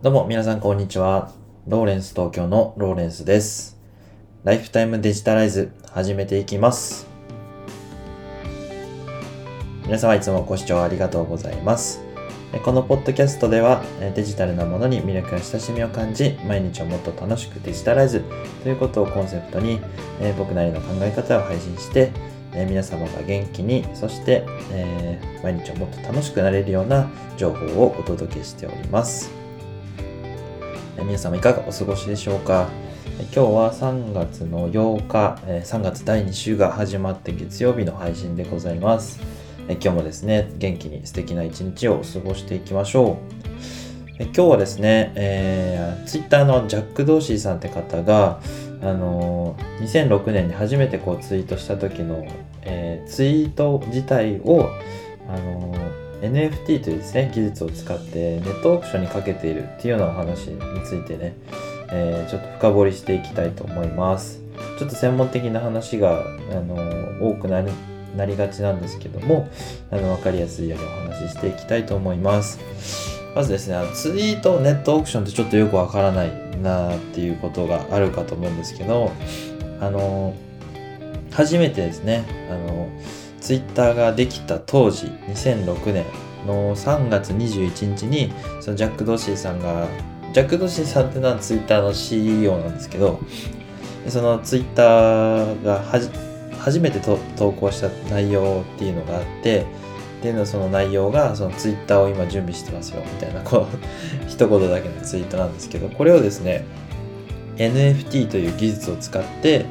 どうも皆さんこんにちは。ローレンス東京のローレンスです。ライフタイムデジタライズ始めていきます。皆様いつもご視聴ありがとうございます。このポッドキャストではデジタルなものに魅力や親しみを感じ、毎日をもっと楽しくデジタライズということをコンセプトに、僕なりの考え方を配信して、皆様が元気に、そして、え毎日をもっと楽しくなれるような情報をお届けしております。え皆様いかがお過ごしでしょうか？え今日は3月の8日、え3月第2週が始まって月曜日の配信でございます。え今日もですね、元気に素敵な一日を過ごしていきましょう。え今日はですね、えー、Twitter のジャック・ドーシーさんって方が、あのー2006年に初めてこうツイートした時の、えーツイート自体を、あのー NFT というですね、技術を使ってネットオークションにかけているっていうようなお話についてね、えーちょっと深掘りしていきたいと思います。ちょっと専門的な話が、あの多くなりがちなんですけども、あの、わかりやすいようにお話ししていきたいと思います。まずですね、ツイート、ネットオークションってちょっとよくわからないなっていうことがあるかと思うんですけど、あの、初めてですね、あの、ツイッターができた当時、2006年の3月21日に、そのジャック・ドーシーさんが、ジャック・ドーシーさんってのはツイッターの CEO なんですけど、そのツイッターがはじ初めてと投稿した内容っていうのがあって、っていうのその内容がそのツイッターを今準備してますよみたいなこう 一言だけのツイートなんですけどこれをですね NFT という技術を使って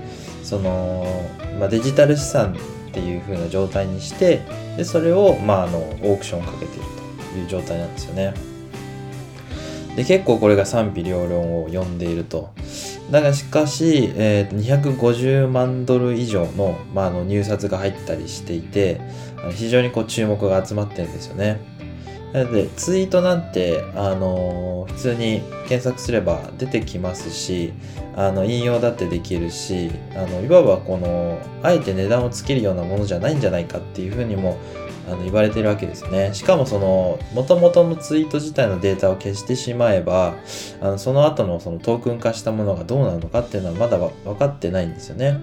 その、まあ、デジタル資産っていう風な状態にしてでそれを、まあ、あのオークションかけているという状態なんですよねで結構これが賛否両論を呼んでいるとだがしかし、えーと250万ドル以上の,、まあ、あの入札が入ったりしていてあの非常にこう注目が集まってるんですよね。なのでツイートなんて、あのー普通に検索すれば出てきますしあの引用だってできるしあのいわばこのあえて値段をつけるようなものじゃないんじゃないかっていうふうにもあの言われてるわけですね。しかもその元々のツイート自体のデータを消してしまえばあのその後のそのトークン化したものがどうなるのかっていうのはまだ分かってないんですよね。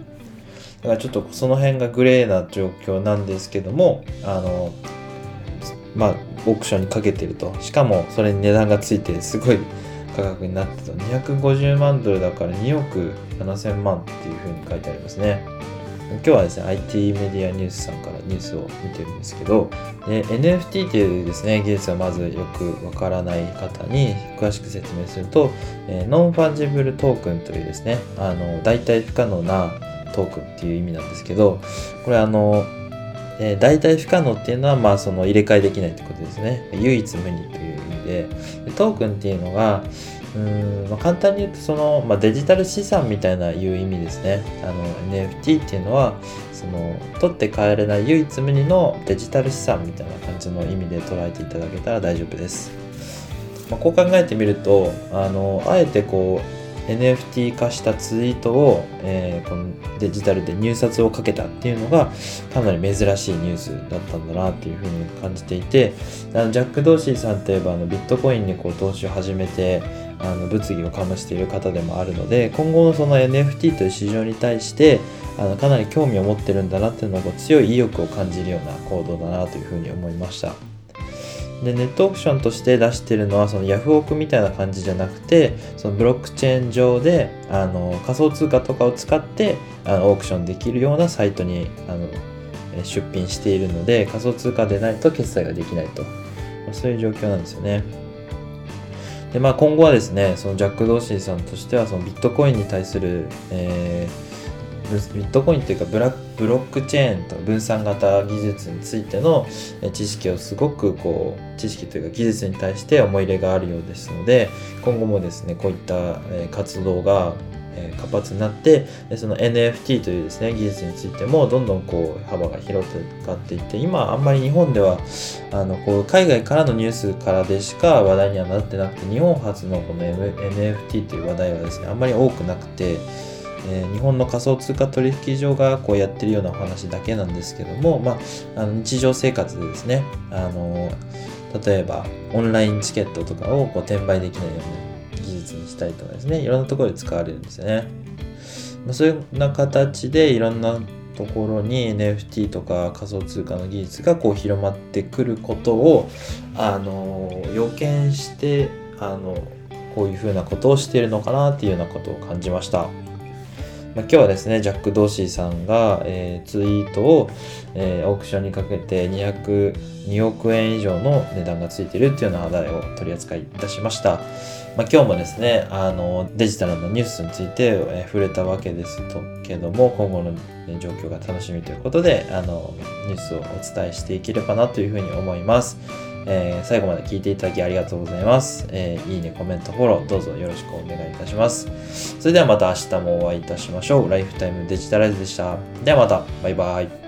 だからちょっとその辺がグレーな状況なんですけどもあのまあオークションにかけてるとしかもそれに値段がついてすごい価格になってた250万ドルだから2億7000万っていうふうに書いてありますね。今日はですね IT メディアニュースさんからニュースを見てるんですけどで NFT っていうですね技術がまずよくわからない方に詳しく説明すると、え Non-Fungible Token というですねあの代替不可能なトークンっていう意味なんですけどこれあの、えー代替不可能っていうのはまあその入れ替えできないってことですね。唯一無二という意味で。トークンっていうのがうんまあ、簡単に言うとその、まあ、デジタル資産みたいないう意味ですね。あの NFT っていうのはその取って帰れない唯一無二のデジタル資産みたいな感じの意味で捉えていただけたら大丈夫です、まあ、こう考えてみるとあのあえてこう NFT 化したツイートを、えーこのデジタルで入札をかけたっていうのがかなり珍しいニュースだったんだなっていうふうに感じていてあのジャック・ドーシーさんといえばあのビットコインにこう投資を始めてあの物議を醸している方でもあるので今後のその NFT という市場に対してあのかなり興味を持ってるんだなっていうのがこう強い意欲を感じるような行動だなというふうに思いました。でネットオークションとして出してるのはそのヤフオクみたいな感じじゃなくてそのブロックチェーン上であの仮想通貨とかを使ってあのオークションできるようなサイトにあの出品しているので仮想通貨でないと決済ができないとそういう状況なんですよね。でまあ、今後はですねそのジャック・ドーシーさんとしてはそのビットコインに対する、えービットコインというかブラブロックチェーンと分散型技術についての知識をすごくこう知識というか技術に対して思い入れがあるようですので今後もですねこういった活動が活発になってその NFT というですね技術についてもどんどんこう幅が広がっていって今あんまり日本ではあのこう海外からのニュースからでしか話題にはなってなくて日本初のこの M- NFT という話題はですねあんまり多くなくて、えー日本の仮想通貨取引所がこうやってるようなお話だけなんですけども、まあ、あの日常生活でですねあの例えばオンラインチケットとかをこう転売できないような技術にしたりとかですねいろんなところで使われるんですよね、まあ、そういうような形でいろんなところに NFT とか仮想通貨の技術がこう広まってくることをあの予見してあのこういうふうなことをしているのかなっていうようなことを感じました。まあ、今日はですね、ジャック・ドーシーさんが、えー、ツイートを、えー、オークションにかけて202億円以上の値段がついているっていうような話題を取り扱いいたしました。まあ、今日もですね、あの、デジタルのニュースについて、えー、触れたわけですけども、今後の、ね、状況が楽しみということで、あの、ニュースをお伝えしていければなというふうに思います。えー、最後まで聞いていただきありがとうございます。えー、いいね、コメント、フォロー、どうぞよろしくお願いいたします。それではまた明日もお会いいたしましょう。ライフタイムデジタライズでした。ではまた、バイバイ。